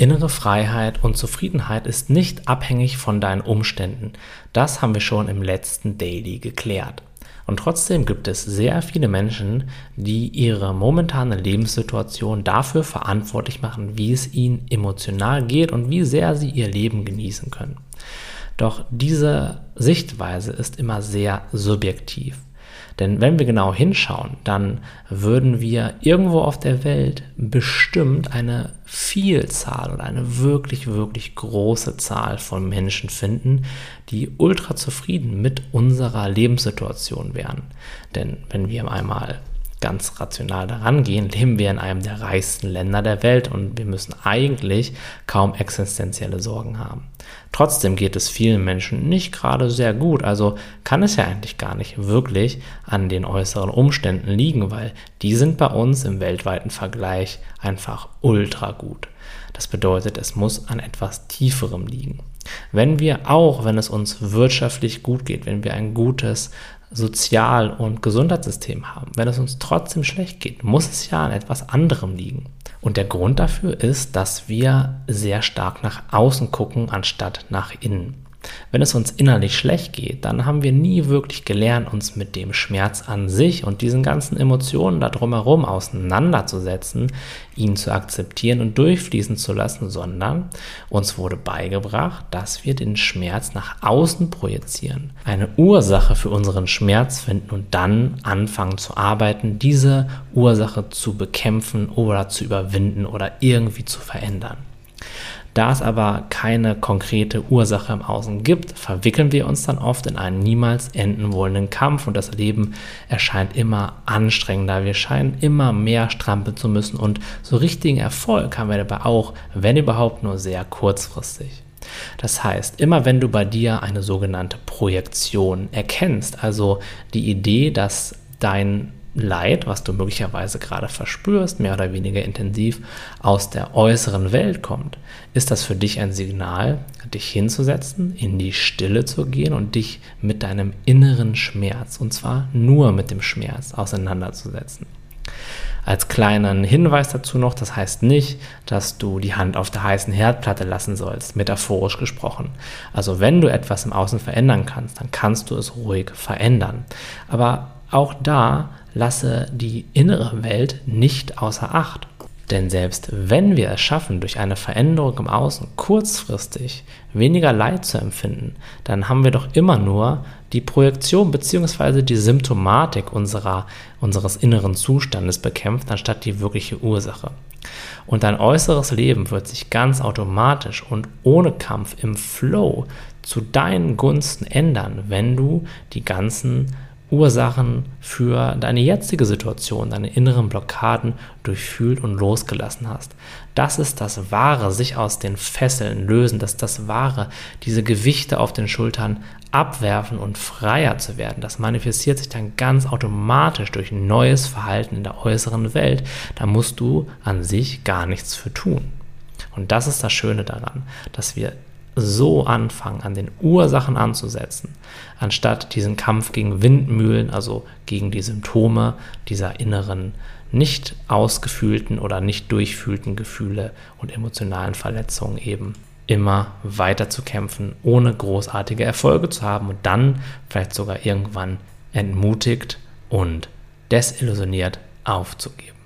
Innere Freiheit und Zufriedenheit ist nicht abhängig von deinen Umständen. Das haben wir schon im letzten Daily geklärt. Und trotzdem gibt es sehr viele Menschen, die ihre momentane Lebenssituation dafür verantwortlich machen, wie es ihnen emotional geht und wie sehr sie ihr Leben genießen können. Doch diese Sichtweise ist immer sehr subjektiv. Denn wenn wir genau hinschauen, dann würden wir irgendwo auf der Welt bestimmt eine Vielzahl oder eine wirklich, wirklich große Zahl von Menschen finden, die ultra zufrieden mit unserer Lebenssituation wären. Denn wenn wir einmal ganz rational daran gehen, leben wir in einem der reichsten Länder der Welt und wir müssen eigentlich kaum existenzielle Sorgen haben. Trotzdem geht es vielen Menschen nicht gerade sehr gut, also kann es ja eigentlich gar nicht wirklich an den äußeren Umständen liegen, weil die sind bei uns im weltweiten Vergleich einfach ultra gut. Das bedeutet, es muss an etwas Tieferem liegen. Wenn wir auch, wenn es uns wirtschaftlich gut geht, wenn wir ein gutes Sozial- und Gesundheitssystem haben, wenn es uns trotzdem schlecht geht, muss es ja an etwas anderem liegen. Und der Grund dafür ist, dass wir sehr stark nach außen gucken, anstatt nach innen. Wenn es uns innerlich schlecht geht, dann haben wir nie wirklich gelernt, uns mit dem Schmerz an sich und diesen ganzen Emotionen da drumherum auseinanderzusetzen, ihn zu akzeptieren und durchfließen zu lassen, sondern uns wurde beigebracht, dass wir den Schmerz nach außen projizieren, eine Ursache für unseren Schmerz finden und dann anfangen zu arbeiten, diese Ursache zu bekämpfen oder zu überwinden oder irgendwie zu verändern. Da es aber keine konkrete Ursache im Außen gibt, verwickeln wir uns dann oft in einen niemals enden wollenden Kampf und das Leben erscheint immer anstrengender. Wir scheinen immer mehr strampeln zu müssen und so richtigen Erfolg haben wir dabei auch, wenn überhaupt nur sehr kurzfristig. Das heißt, immer wenn du bei dir eine sogenannte Projektion erkennst, also die Idee, dass dein Leid, was du möglicherweise gerade verspürst, mehr oder weniger intensiv aus der äußeren Welt kommt, ist das für dich ein Signal, dich hinzusetzen, in die Stille zu gehen und dich mit deinem inneren Schmerz, und zwar nur mit dem Schmerz, auseinanderzusetzen. Als kleinen Hinweis dazu noch, das heißt nicht, dass du die Hand auf der heißen Herdplatte lassen sollst, metaphorisch gesprochen. Also wenn du etwas im Außen verändern kannst, dann kannst du es ruhig verändern. Aber auch da lasse die innere Welt nicht außer Acht. Denn selbst wenn wir es schaffen, durch eine Veränderung im Außen kurzfristig weniger Leid zu empfinden, dann haben wir doch immer nur die Projektion bzw. die Symptomatik unserer, unseres inneren Zustandes bekämpft, anstatt die wirkliche Ursache. Und dein äußeres Leben wird sich ganz automatisch und ohne Kampf im Flow zu deinen Gunsten ändern, wenn du die ganzen Ursachen für deine jetzige Situation, deine inneren Blockaden durchfühlt und losgelassen hast. Das ist das Wahre, sich aus den Fesseln lösen, das ist das Wahre, diese Gewichte auf den Schultern abwerfen und freier zu werden. Das manifestiert sich dann ganz automatisch durch neues Verhalten in der äußeren Welt. Da musst du an sich gar nichts für tun. Und das ist das Schöne daran, dass wir so anfangen, an den Ursachen anzusetzen, anstatt diesen Kampf gegen Windmühlen, also gegen die Symptome dieser inneren, nicht ausgefühlten oder nicht durchfühlten Gefühle und emotionalen Verletzungen eben immer weiter zu kämpfen, ohne großartige Erfolge zu haben und dann vielleicht sogar irgendwann entmutigt und desillusioniert aufzugeben.